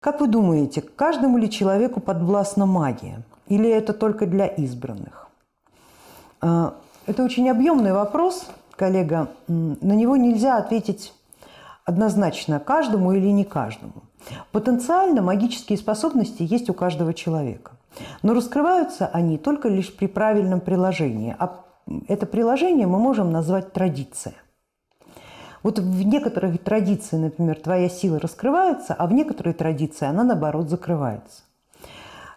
Как вы думаете, каждому ли человеку подвластна магия? Или это только для избранных? А, это очень объемный вопрос, коллега. На него нельзя ответить однозначно каждому или не каждому. Потенциально магические способности есть у каждого человека. Но раскрываются они только лишь при правильном приложении. А это приложение мы можем назвать традиция. Вот в некоторых традициях, например, твоя сила раскрывается, а в некоторой традиции она, наоборот, закрывается.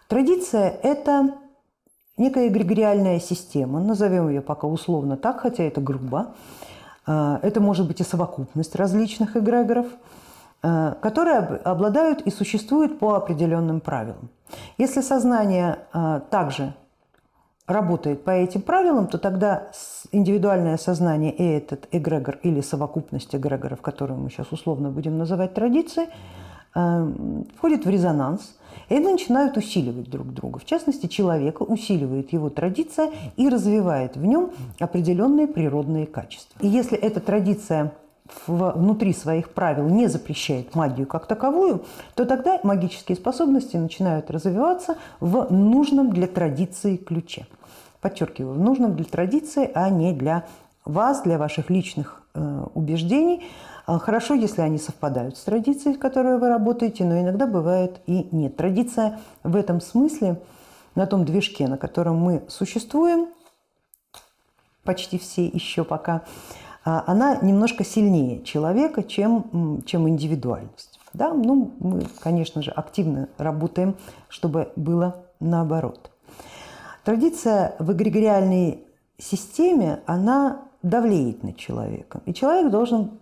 Традиция – это некая эгрегориальная система, назовем ее пока условно так, хотя это грубо. А, это может быть и совокупность различных эгрегоров, а, которые обладают и существуют по определенным правилам. Если сознание а, также работает по этим правилам, то тогда индивидуальное сознание и этот эгрегор или совокупность эгрегоров, которую мы сейчас условно будем называть традицией, э, входит в резонанс, и они начинают усиливать друг друга. В частности, человека усиливает его традиция и развивает в нем определенные природные качества. И если эта традиция внутри своих правил не запрещает магию как таковую, то тогда магические способности начинают развиваться в нужном для традиции ключе. Подчеркиваю, в нужном для традиции, а не для вас, для ваших личных э, убеждений. А хорошо, если они совпадают с традицией, в которой вы работаете, но иногда бывает и нет. Традиция в этом смысле, на том движке, на котором мы существуем, почти все еще пока, она немножко сильнее человека, чем, чем индивидуальность. Да? Ну, мы, конечно же, активно работаем, чтобы было наоборот. Традиция в эгрегориальной системе, она давлеет над человеком. И человек должен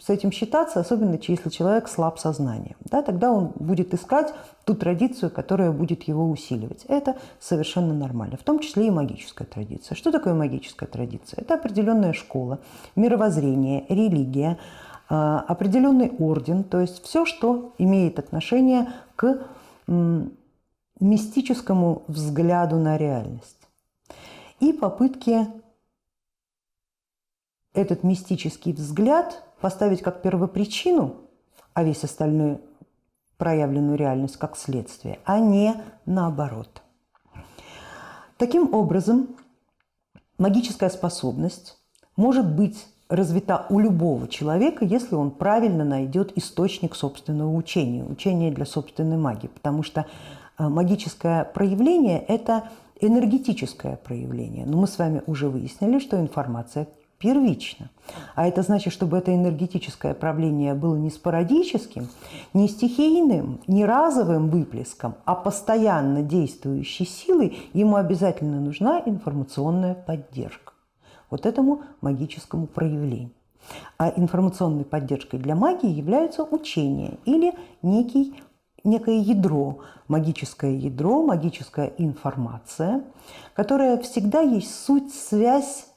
с этим считаться, особенно если человек слаб сознанием. Да, тогда он будет искать ту традицию, которая будет его усиливать. Это совершенно нормально, в том числе и магическая традиция. Что такое магическая традиция? Это определенная школа, мировоззрение, религия, а, определенный орден, то есть все, что имеет отношение к мистическому взгляду на реальность. И попытки этот мистический взгляд поставить как первопричину, а весь остальной проявленную реальность как следствие, а не наоборот. Таким образом, магическая способность может быть развита у любого человека, если он правильно найдет источник собственного учения, учения для собственной магии, потому что а, магическое проявление – это энергетическое проявление. Но мы с вами уже выяснили, что информация первична. А это значит, чтобы это энергетическое правление было не спорадическим, не стихийным, не разовым выплеском, а постоянно действующей силой, ему обязательно нужна информационная поддержка. Вот этому магическому проявлению. А информационной поддержкой для магии является учение или некий некое ядро, магическое ядро, магическая информация, которая всегда есть суть, связь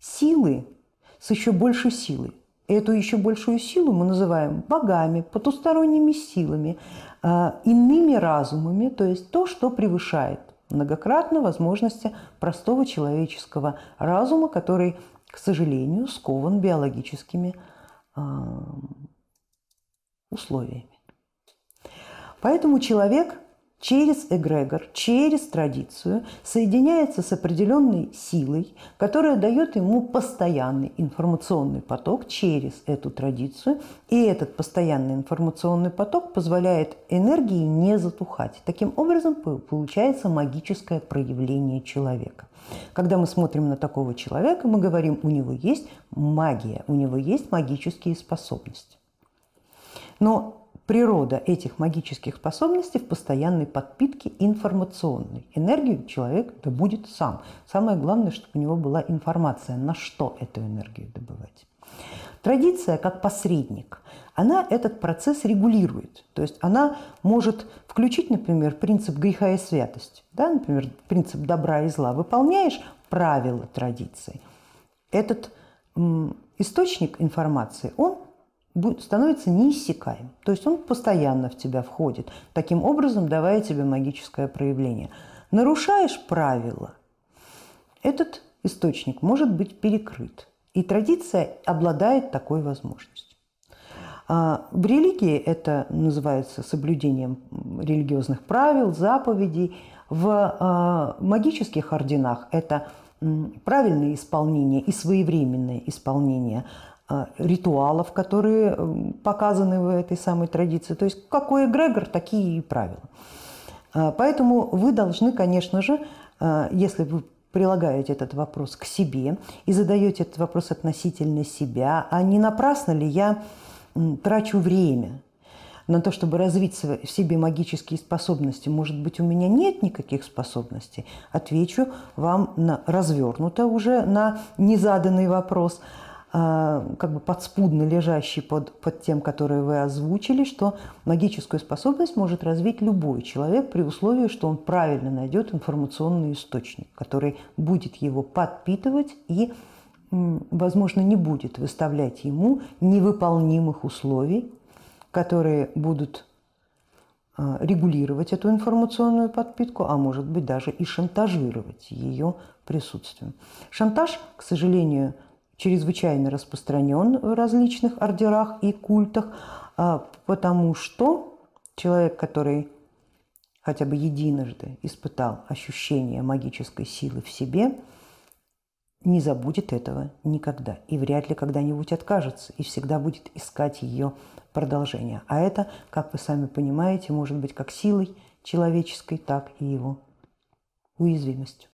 силы с еще большей силой. Эту еще большую силу мы называем богами, потусторонними силами, а, иными разумами, то есть то, что превышает многократно возможности простого человеческого разума, который, к сожалению, скован биологическими а, условиями. Поэтому человек через эгрегор, через традицию соединяется с определенной силой, которая дает ему постоянный информационный поток через эту традицию. И этот постоянный информационный поток позволяет энергии не затухать. Таким образом получается магическое проявление человека. Когда мы смотрим на такого человека, мы говорим, у него есть магия, у него есть магические способности. Но природа этих магических способностей в постоянной подпитке информационной. Энергию человек добудет сам. Самое главное, чтобы у него была информация, на что эту энергию добывать. Традиция как посредник, она этот процесс регулирует. То есть она может включить, например, принцип греха и святости. Да? Например, принцип добра и зла. Выполняешь правила традиции. Этот источник информации, он становится неиссякаем. То есть он постоянно в тебя входит, таким образом давая тебе магическое проявление. Нарушаешь правила, этот источник может быть перекрыт. И традиция обладает такой возможностью. А в религии это называется соблюдением религиозных правил, заповедей. В а, магических орденах это правильное исполнение и своевременное исполнение ритуалов, которые показаны в этой самой традиции. То есть какой эгрегор, такие и правила. Поэтому вы должны, конечно же, если вы прилагаете этот вопрос к себе и задаете этот вопрос относительно себя, а не напрасно ли я трачу время на то, чтобы развить в себе магические способности. Может быть, у меня нет никаких способностей? Отвечу вам на, развернуто уже на незаданный вопрос, а, как бы подспудно лежащий под, под тем, который вы озвучили, что магическую способность может развить любой человек при условии, что он правильно найдет информационный источник, который будет его подпитывать и возможно, не будет выставлять ему невыполнимых условий, которые будут а, регулировать эту информационную подпитку, а может быть даже и шантажировать ее присутствием. Шантаж, к сожалению, чрезвычайно распространен в различных ордерах и культах, а, потому что человек, который хотя бы единожды испытал ощущение магической силы в себе – не забудет этого никогда и вряд ли когда-нибудь откажется и всегда будет искать ее продолжение. А это, как вы сами понимаете, может быть как силой человеческой, так и его уязвимостью.